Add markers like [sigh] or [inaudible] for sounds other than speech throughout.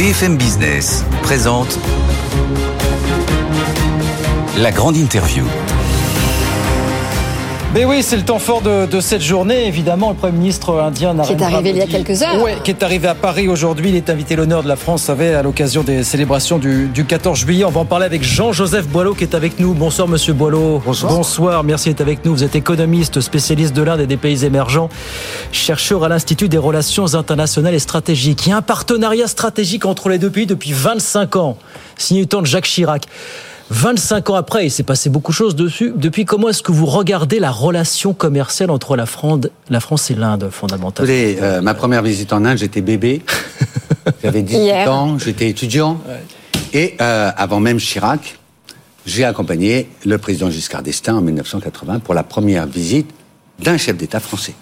BFM Business présente la grande interview. Mais oui, c'est le temps fort de, cette journée. Évidemment, le Premier ministre indien Qui est arrivé il y a quelques heures. Oui, qui est arrivé à Paris aujourd'hui. Il est invité l'honneur de la France, savez, à l'occasion des célébrations du, 14 juillet. On va en parler avec Jean-Joseph Boileau qui est avec nous. Bonsoir, monsieur Boileau. Bonsoir. Bonsoir, merci d'être avec nous. Vous êtes économiste, spécialiste de l'Inde et des pays émergents, chercheur à l'Institut des relations internationales et stratégiques. Il y a un partenariat stratégique entre les deux pays depuis 25 ans, signé du temps de Jacques Chirac. 25 ans après, il s'est passé beaucoup de choses dessus. Depuis, comment est-ce que vous regardez la relation commerciale entre la France, la France et l'Inde, fondamentalement? Vous euh, ma première visite en Inde, j'étais bébé. [laughs] J'avais 18 ans, j'étais étudiant. Et euh, avant même Chirac, j'ai accompagné le président Giscard d'Estaing en 1980 pour la première visite d'un chef d'État français.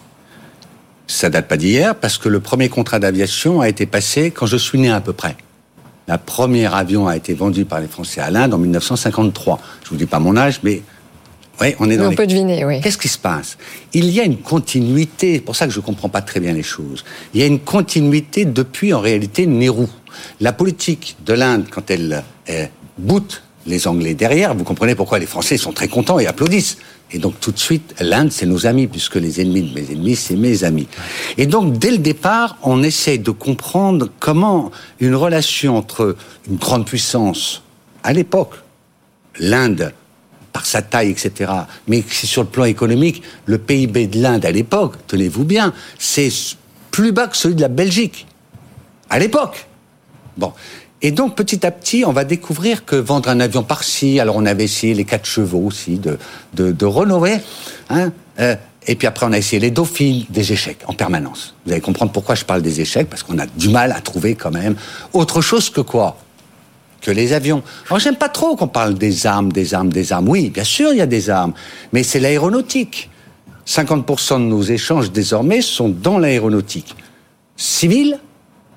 Ça date pas d'hier parce que le premier contrat d'aviation a été passé quand je suis né à peu près. La première avion a été vendu par les Français à l'Inde en 1953. Je vous dis pas mon âge, mais oui, on est dans. On peut deviner, oui. Qu'est-ce qui se passe? Il y a une continuité. C'est pour ça que je comprends pas très bien les choses. Il y a une continuité depuis en réalité Nehru. La politique de l'Inde, quand elle euh, boot les Anglais derrière, vous comprenez pourquoi les Français sont très contents et applaudissent. Et donc tout de suite, l'Inde, c'est nos amis, puisque les ennemis de mes ennemis, c'est mes amis. Et donc dès le départ, on essaie de comprendre comment une relation entre une grande puissance, à l'époque, l'Inde, par sa taille, etc., mais c'est sur le plan économique, le PIB de l'Inde à l'époque, tenez-vous bien, c'est plus bas que celui de la Belgique. À l'époque. Bon. Et donc, petit à petit, on va découvrir que vendre un avion par-ci, alors on avait essayé les quatre chevaux aussi de, de, de Renault, hein, euh, et puis après, on a essayé les dauphines, des échecs en permanence. Vous allez comprendre pourquoi je parle des échecs, parce qu'on a du mal à trouver quand même autre chose que quoi? Que les avions. Alors j'aime pas trop qu'on parle des armes, des armes, des armes. Oui, bien sûr, il y a des armes, mais c'est l'aéronautique. 50% de nos échanges désormais sont dans l'aéronautique. Civile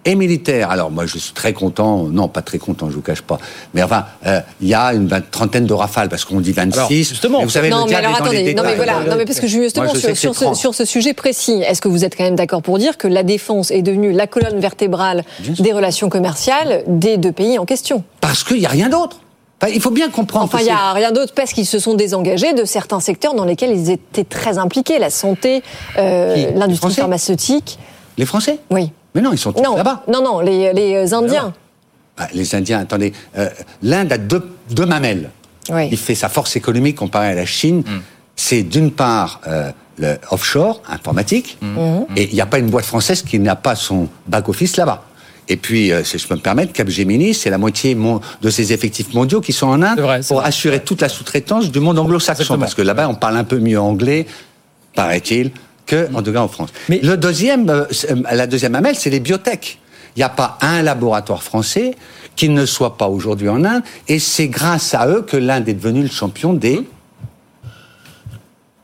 et militaire. Alors moi je suis très content, non pas très content, je vous cache pas, mais enfin euh, il y a une trentaine de rafales parce qu'on dit 26. justement, vous savez non mais alors attendez, non mais voilà, non mais parce que justement sur, ce, sur, ce, sujet précis, est-ce que vous êtes quand même d'accord pour dire que la défense est devenue la colonne vertébrale des relations commerciales des deux pays en question? Parce qu'il n'y a rien d'autre. il faut bien comprendre. Enfin, il n'y a rien d'autre parce qu'ils se sont désengagés de certains secteurs dans lesquels ils étaient très impliqués, la santé, euh, l'industrie pharmaceutique. Les Français? Oui. Mais non, ils sont tous là-bas. Non, non, les, les euh, Indiens. Bah, les Indiens, attendez, euh, l'Inde a deux, deux mamelles. Il fait sa force économique comparée à la Chine. Mm. C'est d'une part euh, le offshore, informatique, mm. Mm. et il n'y a pas une boîte française qui n'a pas son back-office là-bas. Et puis, si je peux me permettre, Capgemini, c'est la moitié de ses effectifs mondiaux qui sont en Inde pour assurer toute la sous-traitance du monde anglo-saxon. Parce que là-bas, on parle un peu mieux anglais, paraît-il, que, en tout cas, en France. Mais le deuxième, euh, euh, la deuxième amelle, c'est les biotech. Il n'y a pas un laboratoire français qui ne soit pas aujourd'hui en Inde, et c'est grâce à eux que l'Inde est devenue le champion des...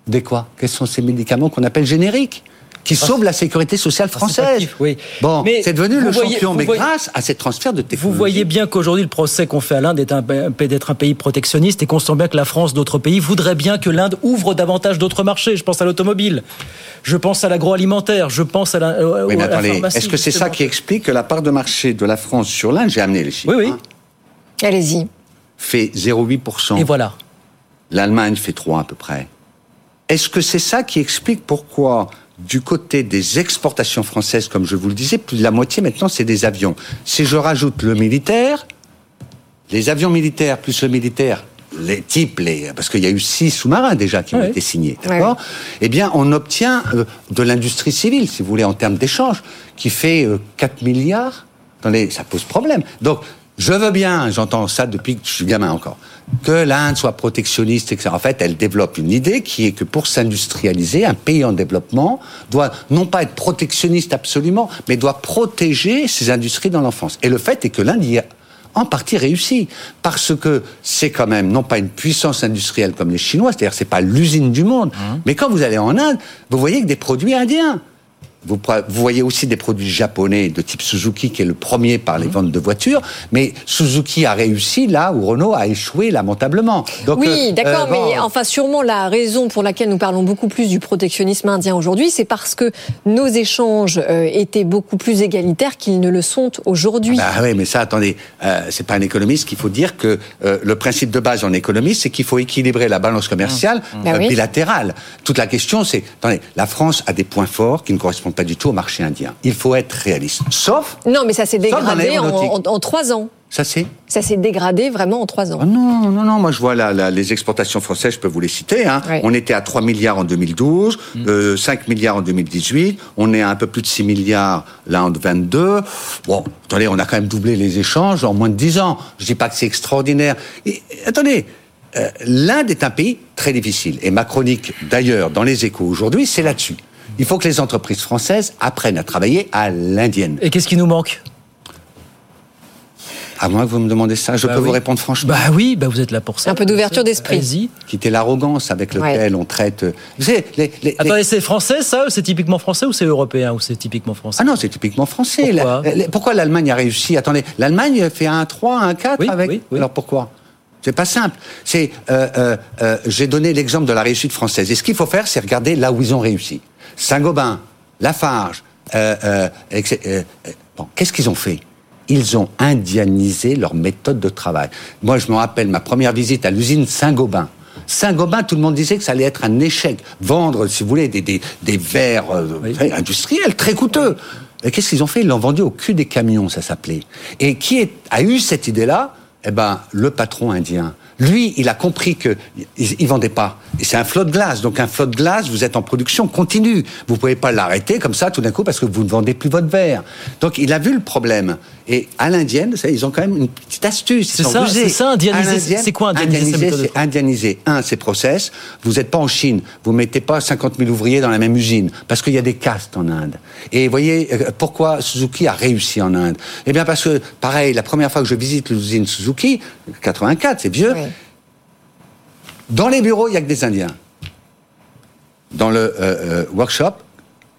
Des quoi? Quels sont ces médicaments qu'on appelle génériques qui sauve la sécurité sociale française? Oui. Bon, c'est devenu le champion, mais grâce à ces transferts de technologie. Vous voyez bien qu'aujourd'hui, le procès qu'on fait à l'Inde est d'être un, pays protectionniste et qu'on sent bien que la France, d'autres pays, voudraient bien que l'Inde ouvre davantage d'autres marchés. Je pense à l'automobile, je pense à l'agroalimentaire, je pense à la. Oui, mais attendez, est-ce que c'est ça qui explique que la part de marché de la France sur l'Inde, j'ai amené les chiffres. Oui, oui. Hein, Allez-y. Fait 0,8%. Et voilà. L'Allemagne fait 3 à peu près. Est-ce que c'est ça qui explique pourquoi du côté des exportations françaises, comme je vous le disais, plus de la moitié maintenant, c'est des avions? Si je rajoute le militaire, les avions militaires plus le militaire, les types, les, parce qu'il y a eu six sous-marins déjà qui ont été signés, d'accord? Eh bien, on obtient euh, de l'industrie civile, si vous voulez, en termes d'échange, qui fait 4 euh, milliards. Attendez, ça pose problème. Donc, je veux bien, j'entends ça depuis que je suis gamin encore, que l'Inde soit protectionniste, etc. En fait, elle développe une idée qui est que pour s'industrialiser, un pays en développement doit non pas être protectionniste absolument, mais doit protéger ses industries dans l'enfance. Et le fait est que l'Inde y a en partie réussi parce que c'est quand même non pas une puissance industrielle comme les Chinois, c'est-à-dire c'est pas l'usine du monde, mmh. mais quand vous allez en Inde, vous voyez que des produits indiens vous, voyez aussi des produits japonais de type Suzuki, qui est le premier par les mmh. ventes de voitures, mais Suzuki a réussi là où Renault a échoué lamentablement. Donc, oui, euh, d'accord, mais enfin sûrement la raison pour laquelle nous parlons beaucoup plus du protectionnisme indien aujourd'hui, c'est parce que nos échanges étaient beaucoup plus égalitaires qu'ils ne le sont aujourd'hui. Ah bah oui, mais ça, attendez, c'est pas un économiste qu'il faut dire que le principe de base en économie, c'est qu'il faut équilibrer la balance commerciale mmh. Bah bilatérale. Toute la question, c'est, attendez, la France a des points forts qui ne correspondent pas du tout au marché indien. Il faut être réaliste. Sauf. Non, mais ça s'est dégradé en, trois ans. Ça s'est Ça s'est dégradé vraiment en trois ans. Ah non, non, non. Moi, je vois là, les exportations françaises, je peux vous les citer. Hein. On était à 3 milliards en 2012, 5 mm. euh, milliards en 2018. On est à un peu plus de 6 milliards là en 22. Bon, attendez, on a quand même doublé les échanges en moins de 10 ans. Je dis pas que c'est extraordinaire. Et, attendez, euh, l'Inde est un pays très difficile. Et ma chronique, d'ailleurs, dans les échos aujourd'hui, c'est là-dessus. Il faut que les entreprises françaises apprennent à travailler à l'indienne. Et qu'est-ce qui nous manque? À moins que vous me demandez ça, je bah peux vous répondre franchement. Bah oui, bah vous êtes là pour ça. Un peu d'ouverture d'esprit. Quitter l'arrogance avec laquelle on traite. Vous savez, les, Attendez, c'est français ça C'est typiquement français ou c'est européen ou c'est typiquement français? Ah non, c'est typiquement français. Pourquoi, l'Allemagne a réussi? Attendez, l'Allemagne fait un 3, un 4 avec. Alors pourquoi? C'est pas simple. C'est, euh, euh, euh, j'ai donné l'exemple de la réussite française. Et ce qu'il faut faire, c'est regarder là où ils ont réussi. Saint-Gobain, Lafarge, bon, qu'est-ce qu'ils ont fait? Ils ont indianisé leur méthode de travail. Moi, je me rappelle ma première visite à l'usine Saint-Gobain. Saint-Gobain, tout le monde disait que ça allait être un échec. Vendre, si vous voulez, des, des, des verres industriels très coûteux. Et qu'est-ce qu'ils ont fait? Ils l'ont vendu au cul des camions, ça s'appelait. Et qui a eu cette idée-là? Eh ben, le patron indien, lui, il a compris que il, vendait pas. Et c'est un flot de glace. Donc un flot de glace, vous êtes en production continue. Vous pouvez pas l'arrêter comme ça tout d'un coup parce que vous ne vendez plus votre verre. Donc il a vu le problème. Et à l'indienne, ils ont quand même une petite astuce. C'est ça, c'est ça, indianiser. C'est quoi indianiser C'est indianiser. Un, c'est process. Vous n'êtes pas en Chine. Vous mettez pas 50 000 ouvriers dans la même usine. Parce qu'il y a des castes en Inde. Et vous voyez, euh, pourquoi Suzuki a réussi en Inde? Eh bien parce que, pareil, la première fois que je visite l'usine Suzuki, 84, c'est vieux, dans les bureaux, il n'y a que des Indiens. Dans le euh, euh, workshop,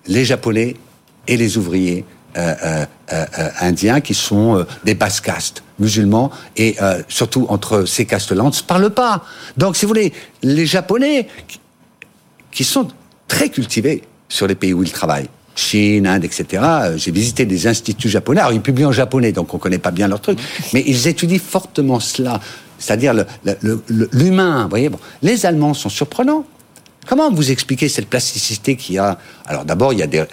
les Japonais et les ouvriers euh, indiens qui sont des basses castes musulmans et surtout entre ces castes-là, on ne se parle pas. Donc, si vous voulez, les Japonais qui sont très cultivés sur les pays où ils travaillent, Chine, Inde, etc. J'ai visité des instituts japonais. Alors, ils publient en japonais, donc on ne connaît pas bien leur truc. [laughs] Mais ils étudient fortement cela c'est-à-dire l'humain. Vous voyez, bon, les Allemands sont surprenants. Comment vous expliquez cette plasticité qu'il y a? Alors d'abord, il y a des,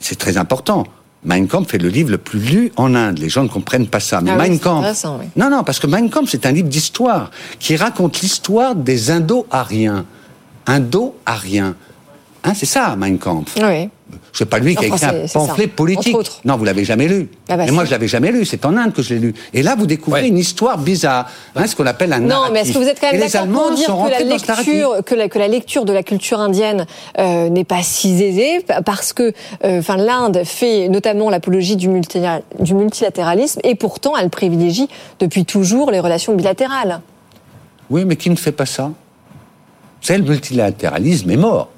c'est très important. Mein Kampf est le livre le plus lu en Inde. Les gens ne comprennent pas ça. Mais ah Mein Kampf. Non, non, parce que Mein Kampf, c'est un livre d'histoire qui raconte l'histoire des Indo-Ariens. Indo-Ariens. Hein, c'est ça, Mein Kampf. Oui. C'est pas lui qui a écrit un pamphlet politique. Non, vous l'avez jamais lu. Ah bah et moi, je l'avais jamais lu. C'est en Inde que je l'ai lu. Et là, vous découvrez une histoire bizarre, hein, ce qu'on appelle un Non, mais est-ce que vous êtes quand même d'accord pour dire que la, lecture, que, la, que la lecture de la culture indienne euh, n'est pas si aisée parce que, euh, enfin, l'Inde fait notamment l'apologie du, du multilatéralisme et pourtant, elle privilégie depuis toujours les relations bilatérales. Oui, mais qui ne fait pas ça? C'est le multilatéralisme est mort.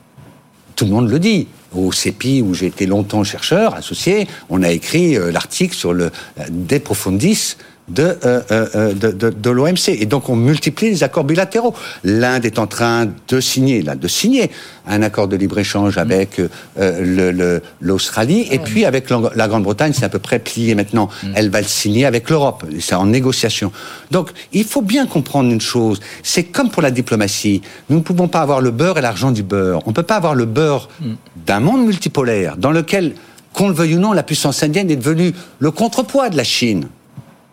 Tout le monde le dit au CEPI, où j'ai été longtemps chercheur associé, on a écrit euh, l'article sur le euh, De Profundis de, euh, euh, de, de, de l'OMC. Et donc on multiplie les accords bilatéraux. L'Inde est en train de signer, là, de signer un accord de libre-échange avec euh, l'Australie. Et puis avec la Grande-Bretagne, c'est à peu près plié maintenant. Mm. Elle va le signer avec l'Europe. C'est en négociation. Donc il faut bien comprendre une chose. C'est comme pour la diplomatie. Nous ne pouvons pas avoir le beurre et l'argent du beurre. On ne peut pas avoir le beurre mm. d'un monde multipolaire dans lequel qu'on le veuille ou non, la puissance indienne est devenue le contrepoids de la Chine.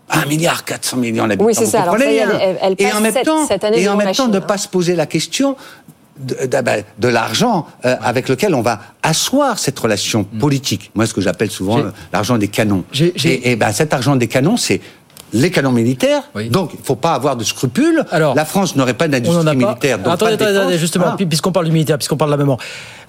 1 milliard 400 millions d'habitants. Oui, c'est ça. Alors, et en même temps, et en même temps, ne pas se poser la question de, ben, de, l'argent euh, avec lequel on va asseoir cette relation mm. politique. Moi, ce que j'appelle souvent l'argent des canons. Et, et ben, cet argent des canons, c'est les canons militaires. Donc, il ne faut pas avoir de scrupules. Alors, la France n'aurait pas d'industrie militaire. attendez, attendez, justement, puisqu'on parle du militaire, puisqu'on parle de la mémoire.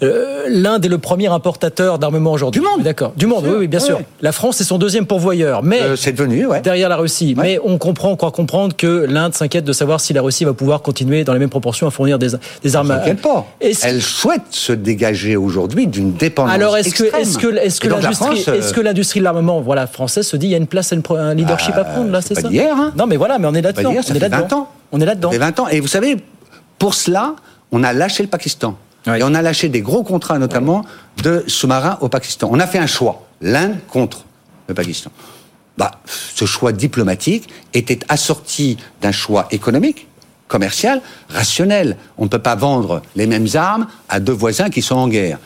Euh, L'Inde est le premier importateur d'armement aujourd'hui. Du monde. D'accord. Du monde, oui, oui, bien sûr. La France est son deuxième pourvoyeur, mais euh, c'est devenu, ouais. derrière la Russie. Mais on comprend, on croit comprendre que l'Inde s'inquiète de savoir si la Russie va pouvoir continuer dans les mêmes proportions à fournir des, des armes. Elle pas. Elle souhaite se dégager aujourd'hui d'une dépendance Alors est-ce que est-ce que est-ce que l'industrie est-ce que l'industrie de l'armement voilà française se dit il y a une place un leadership à prendre là, c'est ça hier, hein. Non mais voilà, mais on est là-dedans. On est là-dedans. On est là-dedans. 20 ans. Et vous savez, pour cela, on a lâché le Pakistan. Et on a lâché des gros contrats, notamment de sous-marins au Pakistan. On a fait un choix, l'Inde contre le Pakistan. Bah, ce choix diplomatique était assorti d'un choix économique, commercial, rationnel. On ne peut pas vendre les mêmes armes à deux voisins qui sont en guerre.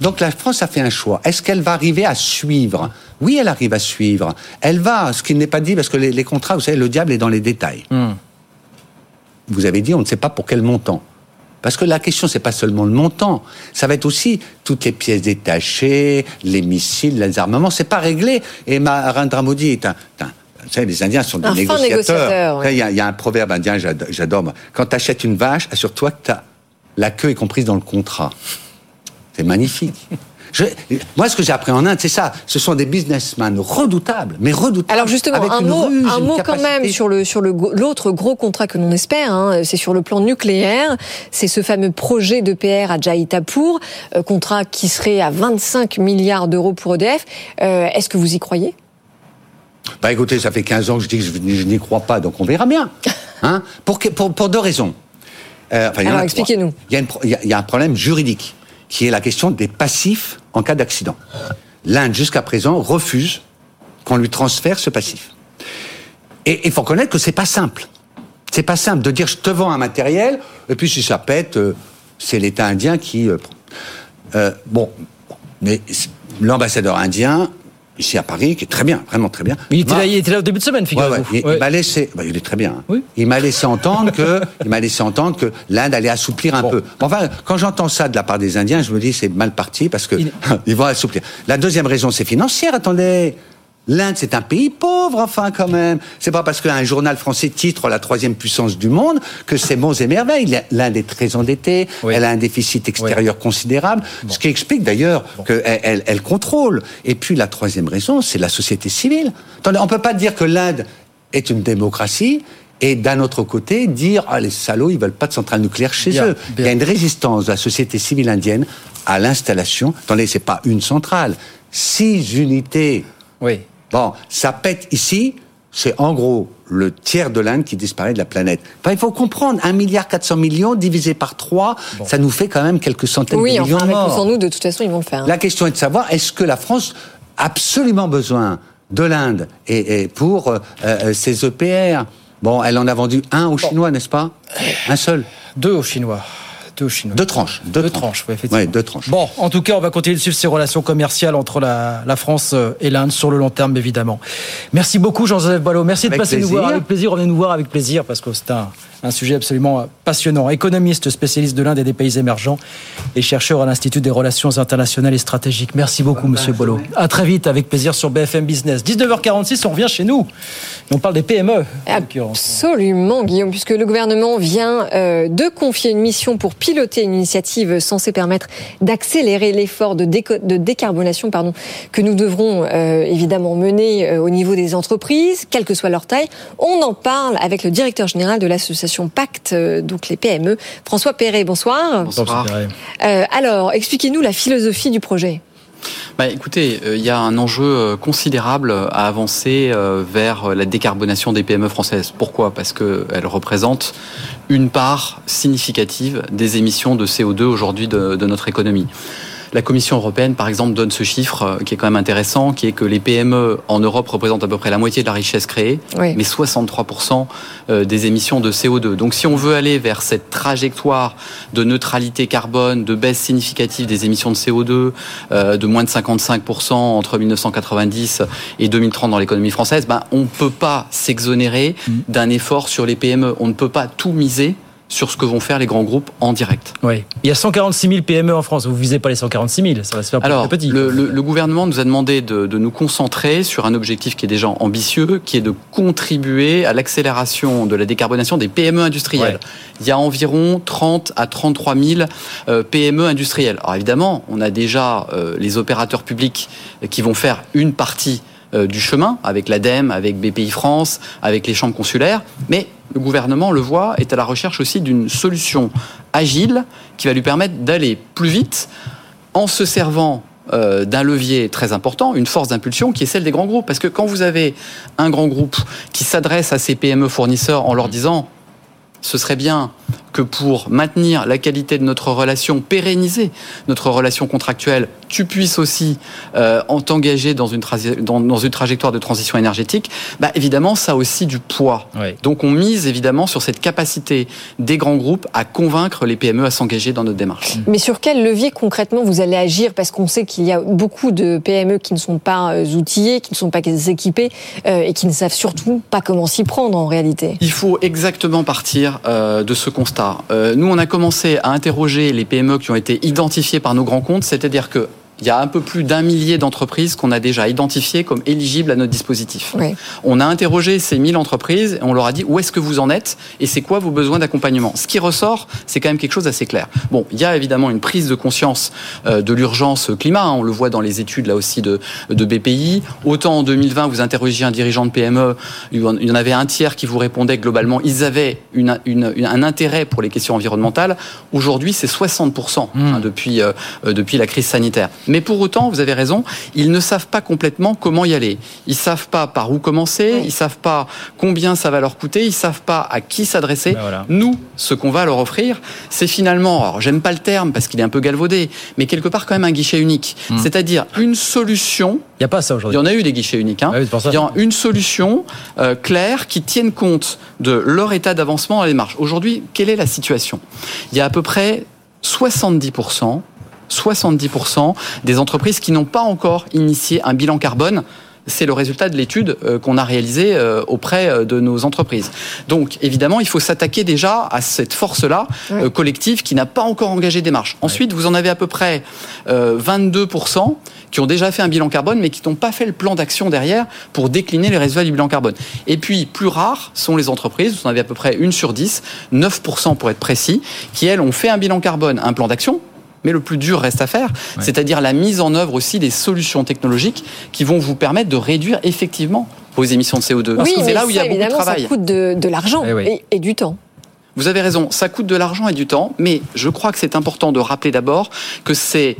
Donc la France a fait un choix. Est-ce qu'elle va arriver à suivre? Oui, elle arrive à suivre. Elle va, ce qui n'est pas dit, parce que les, contrats, vous savez, le diable est dans les détails. Hmm. Vous avez dit, on ne sait pas pour quel montant. Parce que la question, c'est pas seulement le montant, ça va être aussi toutes les pièces détachées, les missiles, les armements. C'est pas réglé. Et Narendra Modi est un, vous savez, les Indiens sont des négociateurs. Il y, a un proverbe indien, j'adore. Quand tu achètes une vache, assure-toi que la queue est comprise dans le contrat. C'est magnifique. [laughs] moi, ce que j'ai appris en Inde, c'est ça. Ce sont des businessmen redoutables, mais redoutables. Alors justement, un mot, un mot quand même sur le sur le l'autre gros contrat que l'on espère. Hein, c'est sur le plan nucléaire. C'est ce fameux projet de PR à Jaitapour, euh, contrat qui serait à 25 milliards d'euros pour EDF. Euh, est-ce que vous y croyez? Bah écoutez, ça fait 15 ans que je dis que je, n'y crois pas, donc on verra bien. [laughs] Hein pour, pour, pour deux raisons. Euh, Alors expliquez-nous. Il, il y a un problème juridique qui est la question des passifs en cas d'accident. L'Inde, jusqu'à présent, refuse qu'on lui transfère ce passif. Et il faut reconnaître que c'est pas simple. C'est pas simple de dire je te vends un matériel et puis si ça pète, euh, c'est l'État indien qui. Euh, euh, bon, mais l'ambassadeur indien ici à Paris, qui est très bien, vraiment très bien. il, était là, il était là au début de semaine, figurez-vous. il, m'a laissé, bah, il est très bien. Hein. Oui. Il m'a laissé entendre que, [laughs] il m'a laissé entendre que l'Inde allait assouplir un peu. Enfin, quand j'entends ça de la part des Indiens, je me dis c'est mal parti parce que [laughs] ils vont assouplir. La deuxième raison, c'est financière. Attendez. L'Inde, c'est un pays pauvre, enfin, quand même. C'est pas parce qu'un journal français titre la troisième puissance du monde que c'est bons et merveilles. L'Inde est très endettée, elle a un déficit extérieur considérable, ce qui explique d'ailleurs qu'elle elle, contrôle. Et puis la troisième raison, c'est la société civile. Attendez, on peut pas dire que l'Inde est une démocratie et d'un autre côté dire ah les salauds ils veulent pas de centrale nucléaire chez eux. Il y a une résistance de la société civile indienne à l'installation. Attendez, c'est pas une centrale, six unités. Oui. Bon, ça pète ici, c'est en gros le tiers de l'Inde qui disparaît de la planète. Enfin, il faut comprendre, 1 milliard 400 millions divisé par 3, ça nous fait quand même quelques centaines de millions de morts. Oui, sans nous, de toute façon, ils vont le faire. La question est de savoir, est-ce que la France a absolument besoin de l'Inde et, pour euh, euh, ses EPR Bon, elle en a vendu un aux Chinois, n'est-ce pas? Un seul Deux aux Chinois. Deux tranches. Deux, tranches, oui, effectivement. deux tranches. Bon, en tout cas, on va continuer de suivre ces relations commerciales entre la, France euh, et l'Inde sur le long terme, évidemment. Merci beaucoup, Jean-Joseph Ballot. Merci de passer nous voir avec plaisir. Revenez nous voir avec plaisir parce que c'est un, un sujet absolument passionnant. Économiste, spécialiste de l'Inde et des pays émergents et chercheur à l'Institut des relations internationales et stratégiques. Merci beaucoup, Monsieur Bolo. À très vite, avec plaisir sur BFM Business. 19h46, on revient chez nous. on parle des PME. Absolument, Guillaume, puisque le gouvernement vient euh, de confier une mission pour piloter une initiative censée permettre d'accélérer l'effort de, de, décarbonation pardon, que nous devrons euh, évidemment mener euh, au niveau des entreprises, quelle que soit leur taille. On en parle avec le directeur général de l'association Pacte, euh, donc les PME. François Perret, bonsoir. Bonsoir. Euh, alors, expliquez-nous la philosophie du projet. Bah, écoutez, euh, il y a un enjeu considérable à avancer vers la décarbonation des PME françaises. Pourquoi? Parce qu'elles représentent une part significative des émissions de CO2 aujourd'hui de, notre économie. La Commission européenne, par exemple, donne ce chiffre euh, qui est quand même intéressant, qui est que les PME en Europe représentent à peu près la moitié de la richesse créée, mais 63% euh, des émissions de CO2. Donc si on veut aller vers cette trajectoire de neutralité carbone, de baisse significative des émissions de CO2, euh, de moins de 55% entre 1990 et 2030 dans l'économie française, ben, on ne peut pas s'exonérer mmh. d'un effort sur les PME. On ne peut pas tout miser sur ce que vont faire les grands groupes en direct. Oui. Il y a 146 000 PME en France. Vous visez pas les 146 000, ça va se faire Alors, petit. Le, le, le, gouvernement nous a demandé de, de, nous concentrer sur un objectif qui est déjà ambitieux, qui est de contribuer à l'accélération de la décarbonation des PME industrielles. Ouais. Il y a environ 30 à 33 000 euh, PME industrielles. Alors évidemment, on a déjà euh, les opérateurs publics qui vont faire une partie du chemin avec l'ADEME, avec BPI France, avec les chambres consulaires, mais le gouvernement le voit, est à la recherche aussi d'une solution agile qui va lui permettre d'aller plus vite en se servant euh, d'un levier très important, une force d'impulsion qui est celle des grands groupes. Parce que quand vous avez un grand groupe qui s'adresse à ses PME fournisseurs en leur disant ce serait bien que pour maintenir la qualité de notre relation, pérenniser notre relation contractuelle, tu puisses aussi euh, t'engager dans une, dans, dans, une trajectoire de transition énergétique, bah, évidemment, ça a aussi du poids. Oui. Donc on mise évidemment sur cette capacité des grands groupes à convaincre les PME à s'engager dans notre démarche. Mais sur quel levier concrètement vous allez agir? Parce qu'on sait qu'il y a beaucoup de PME qui ne sont pas euh, outillées, qui ne sont pas équipées euh, et qui ne savent surtout pas comment s'y prendre en réalité. Il faut exactement partir euh, de ce constat euh, nous, on a commencé à interroger les PME qui ont été identifiées par nos grands comptes, c'est-à-dire que il y a un peu plus d'un millier d'entreprises qu'on a déjà identifiées comme éligibles à notre dispositif. Oui. On a interrogé ces 1000 entreprises et on leur a dit où est-ce que vous en êtes et c'est quoi vos besoins d'accompagnement? Ce qui ressort, c'est quand même quelque chose d'assez clair. Bon, il y a évidemment une prise de conscience euh, de l'urgence climat, hein, on le voit dans les études là aussi de, de BPI. Autant en 2020, vous interrogiez un dirigeant de PME, il y en avait un tiers qui vous répondait globalement, ils avaient une, une, une, un intérêt pour les questions environnementales. Aujourd'hui, c'est 60% mmh. hein, depuis, euh, depuis la crise sanitaire. Mais pour autant, vous avez raison, ils ne savent pas complètement comment y aller. Ils savent pas par où commencer, oui. ils savent pas combien ça va leur coûter, ils savent pas à qui s'adresser. Ben voilà. Nous, ce qu'on va leur offrir, c'est finalement, alors j'aime pas le terme parce qu'il est un peu galvaudé, mais quelque part quand même un guichet unique. Mmh. C'est-à-dire une solution. Il n'y a pas ça aujourd'hui. Il y en a eu des guichets uniques. Hein. Ah oui, il y a une solution euh, claire qui tienne compte de leur état d'avancement dans les démarche. Aujourd'hui, quelle est la situation? Il y a à peu près 70% 70% des entreprises qui n'ont pas encore initié un bilan carbone c'est le résultat de l'étude qu'on a réalisée auprès de nos entreprises. Donc, évidemment, il faut s'attaquer déjà à cette force-là oui. collective qui n'a pas encore engagé des marches. Ensuite, vous en avez à peu près 22% qui ont déjà fait un bilan carbone, mais qui n'ont pas fait le plan d'action derrière pour décliner les résultats du bilan carbone. Et puis, plus rares sont les entreprises, vous en avez à peu près une sur 10, 9% pour être précis, qui, elles, ont fait un bilan carbone, un plan d'action, mais le plus dur reste à faire, ouais. c'est-à-dire la mise en œuvre aussi des solutions technologiques qui vont vous permettre de réduire effectivement vos émissions de CO2. Parce oui, que c'est là où il y a beaucoup de travail. Ça coûte de, de l'argent eh oui. et, et du temps. Vous avez raison, ça coûte de l'argent et du temps, mais je crois que c'est important de rappeler d'abord que c'est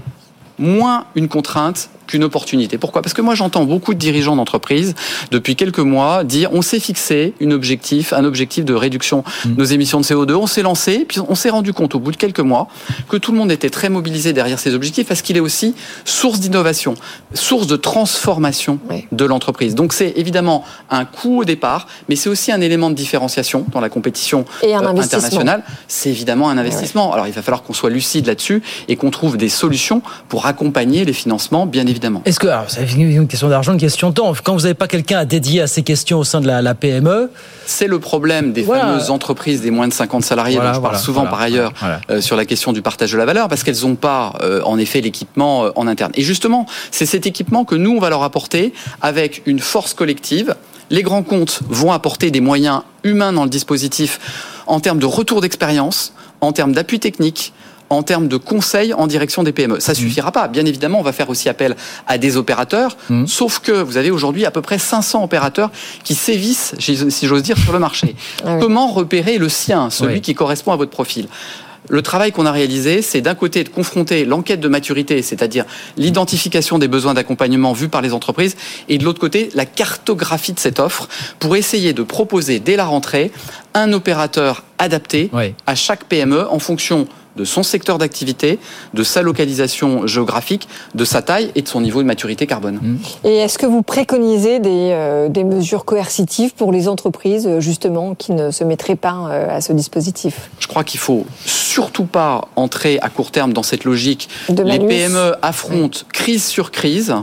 moins une contrainte qu'une opportunité. Pourquoi? Parce que moi j'entends beaucoup de dirigeants d'entreprise depuis quelques mois dire on s'est fixé un objectif, un objectif de réduction de nos émissions de CO2, on s'est lancé, puis on s'est rendu compte au bout de quelques mois que tout le monde était très mobilisé derrière ces objectifs parce qu'il est aussi source d'innovation, source de transformation oui. de l'entreprise. Donc c'est évidemment un coût au départ, mais c'est aussi un élément de différenciation dans la compétition et un euh, internationale. C'est évidemment un investissement. Oui. Alors il va falloir qu'on soit lucide là-dessus et qu'on trouve des solutions pour accompagner les financements, bien évidemment. Est-ce que, alors, c'est une question d'argent, une question de temps. Quand vous n'avez pas quelqu'un à dédier à ces questions au sein de la, la PME. C'est le problème des voilà. fameuses entreprises des moins de 50 salariés, voilà, dont je parle voilà, souvent par ailleurs euh, sur la question du partage de la valeur, parce qu'elles n'ont pas, euh, en effet, l'équipement euh, en interne. Et justement, c'est cet équipement que nous, on va leur apporter avec une force collective. Les grands comptes vont apporter des moyens humains dans le dispositif en termes de retour d'expérience, en termes d'appui technique, en termes de conseils en direction des PME. Ça suffira pas. Bien évidemment, on va faire aussi appel à des opérateurs, mmh. sauf que vous avez aujourd'hui à peu près 500 opérateurs qui sévissent, si j'ose dire, sur le marché. [laughs] Ah oui. Comment repérer le sien, celui oui. qui correspond à votre profil? Le travail qu'on a réalisé, c'est d'un côté de confronter l'enquête de maturité, c'est-à-dire l'identification des besoins d'accompagnement vus par les entreprises, et de l'autre côté, la cartographie de cette offre pour essayer de proposer dès la rentrée un opérateur adapté oui. à chaque PME en fonction de son secteur d'activité, de sa localisation géographique, de sa taille et de son niveau de maturité carbone. Mmh. Et est-ce que vous préconisez des, euh, des, mesures coercitives pour les entreprises, justement, qui ne se mettraient pas euh, à ce dispositif? Je crois qu'il faut surtout pas entrer à court terme dans cette logique. les PME affrontent crise sur crise.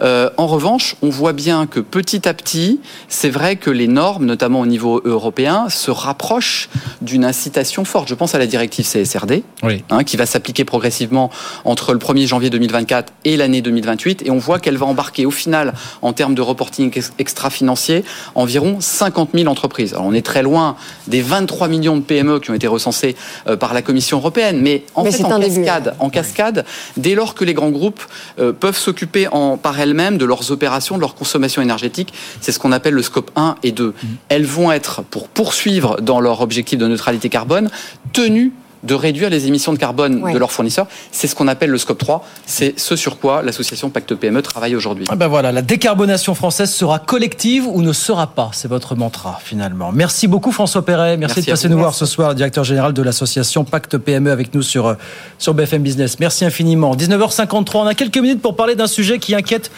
Euh, en revanche, on voit bien que petit à petit, c'est vrai que les normes, notamment au niveau européen, se rapprochent d'une incitation forte. Je pense à la directive CSRD, hein, qui va s'appliquer progressivement entre le 1er janvier 2024 et l'année 2028. Et on voit qu'elle va embarquer au final, en termes de reporting extra-financier, environ 50 000 entreprises. Alors on est très loin des 23 millions de PME qui ont été recensées euh, par la Commission européenne, mais en fait en cascade, en cascade, dès lors que les grands groupes euh, peuvent s'occuper par elles-mêmes de leurs opérations, de leur consommation énergétique, c'est ce qu'on appelle le scope 1 et 2. Mmh. Elles vont être, pour poursuivre dans leur objectif de neutralité carbone, tenues de réduire les émissions de carbone de leurs fournisseurs. C'est ce qu'on appelle le scope 3. C'est ce sur quoi l'association Pacte PME travaille aujourd'hui. Ah ben voilà, la décarbonation française sera collective ou ne sera pas. C'est votre mantra finalement. Merci beaucoup François Perret. Merci, de passer nous voir ce soir, directeur général de l'association Pacte PME avec nous sur, euh, sur BFM Business. Merci infiniment. 19h53, on a quelques minutes pour parler d'un sujet qui inquiète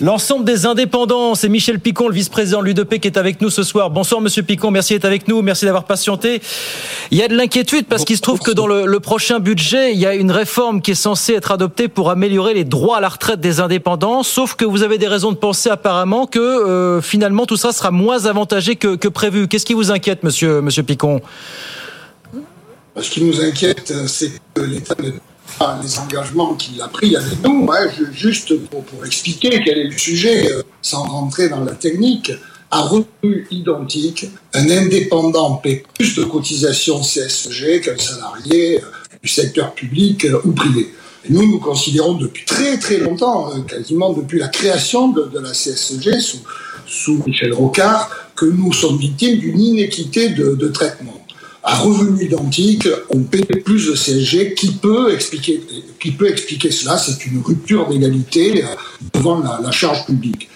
L'ensemble des indépendants, c'est Michel Picon, le vice-président de l'UDP, qui est avec nous ce soir. Bonsoir, monsieur Picon. Merci d'être avec nous. Merci d'avoir patienté. Il y a de l'inquiétude parce qu'il se trouve que dans le, prochain budget, il y a une réforme qui est censée être adoptée pour améliorer les droits à la retraite des indépendants. Sauf que vous avez des raisons de penser apparemment que euh, finalement tout ça sera moins avantagé que, prévu. Qu'est-ce qui vous inquiète, monsieur, monsieur Picon? Ce qui nous inquiète, c'est que l'État les engagements qu'il a pris avec nous. Juste pour, expliquer quel est le sujet, euh, sans rentrer dans la technique, à revenu identique, un indépendant paie plus de cotisations CSG qu'un salarié euh, du secteur public euh, ou privé. nous, nous considérons depuis très très longtemps, quasiment depuis la création de, la CSG sous Michel Rocard, que nous sommes victimes d'une inéquité de traitement à revenu identique, on paie plus de CSG. Qui peut expliquer, qui peut expliquer cela? C'est une rupture d'égalité euh, devant la, charge publique.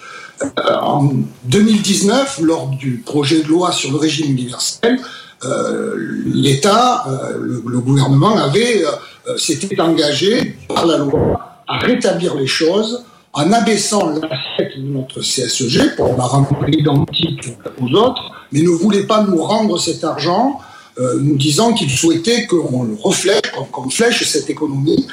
Euh, en 2019, lors du projet de loi sur le régime universel, euh, l'État, le, gouvernement avait s'était engagé par la loi à rétablir les choses en abaissant l'assiette de notre CSG pour la rendre identique aux autres, mais ne voulait pas nous rendre cet argent nous disant qu'il souhaitait qu'on reflèche, qu'on flèche cette économie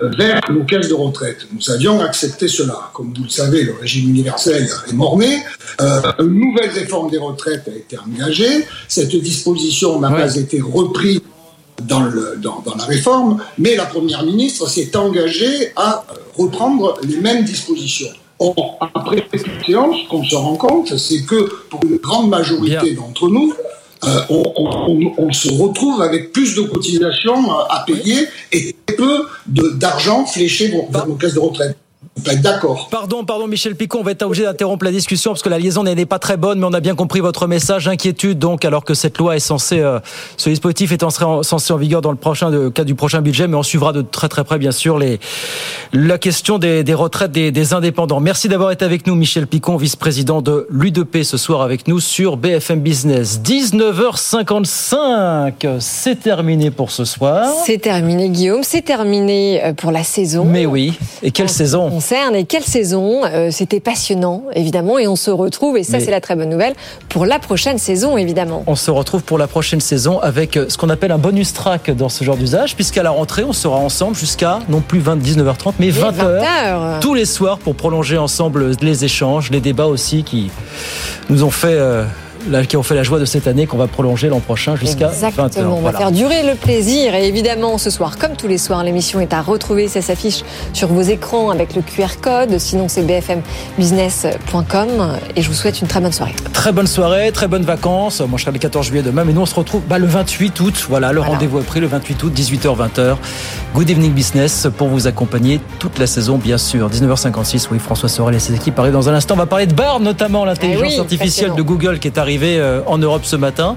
euh, vers nos caisses de retraite. Nous avions accepté cela. Comme vous le savez, le régime universel est mort-né. Euh, une nouvelle réforme des retraites a été engagée. Cette disposition n'a pas été reprise dans, le, dans, dans, la réforme, mais la Première ministre s'est engagée à reprendre les mêmes dispositions. Or, après cette séance, ce qu'on se rend compte, c'est que pour une grande majorité d'entre nous, euh, on, se retrouve avec plus de cotisations euh, à payer et peu d'argent fléché vers nos caisses de retraite d'accord. Pardon, pardon, Michel Picon, on va être obligé d'interrompre la discussion parce que la liaison n'est pas très bonne, mais on a bien compris votre message, inquiétude. Donc, alors que cette loi est censée, euh, ce dispositif est censé en vigueur dans le prochain de, cas du prochain budget, mais on suivra de très très près, bien sûr, les, la question des, retraites des, indépendants. Merci d'avoir été avec nous, Michel Picon, vice-président de l'UDP, ce soir avec nous sur BFM Business. 19h55, c'est terminé pour ce soir. C'est terminé, Guillaume. C'est terminé euh, pour la saison. Mais oui. Et quelle saison? Et quelle saison. Euh, c'était passionnant, évidemment, et on se retrouve, et ça c'est la très bonne nouvelle, pour la prochaine saison, évidemment. On se retrouve pour la prochaine saison avec euh, ce qu'on appelle un bonus track dans ce genre d'usage, puisqu'à la rentrée, on sera ensemble jusqu'à non plus 20, 19h30, mais 20h, tous les soirs pour prolonger ensemble les échanges, les débats aussi qui nous ont fait... Euh, qui ont fait la joie de cette année qu'on va prolonger l'an prochain jusqu'à 20h. On va faire durer le plaisir et évidemment ce soir, comme tous les soirs, l'émission est à retrouver. Ça s'affiche sur vos écrans avec le QR code. Sinon, c'est bfmbusiness.com et je vous souhaite une très bonne soirée. Très bonne soirée, très bonnes vacances. Moi, je serai le 14 juillet demain, mais nous, on se retrouve bah, le 28 août. Voilà, le rendez-vous est pris le 28 août, 18h-20h. Good evening business pour vous accompagner toute la saison, bien sûr. 19h56, oui, François Sorel et ses équipes arrivent dans un instant. On va parler de Bar, notamment l'intelligence eh artificielle de Google qui est arrivée euh, en Europe ce matin,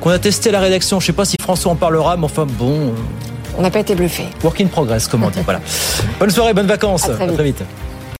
qu'on a testé à la rédaction. Je ne sais pas si François en parlera, mais enfin bon. On n'a pas été bluffé. Work in progress, comme on dit. [laughs] voilà. Bonne soirée, bonnes vacances. À très vite.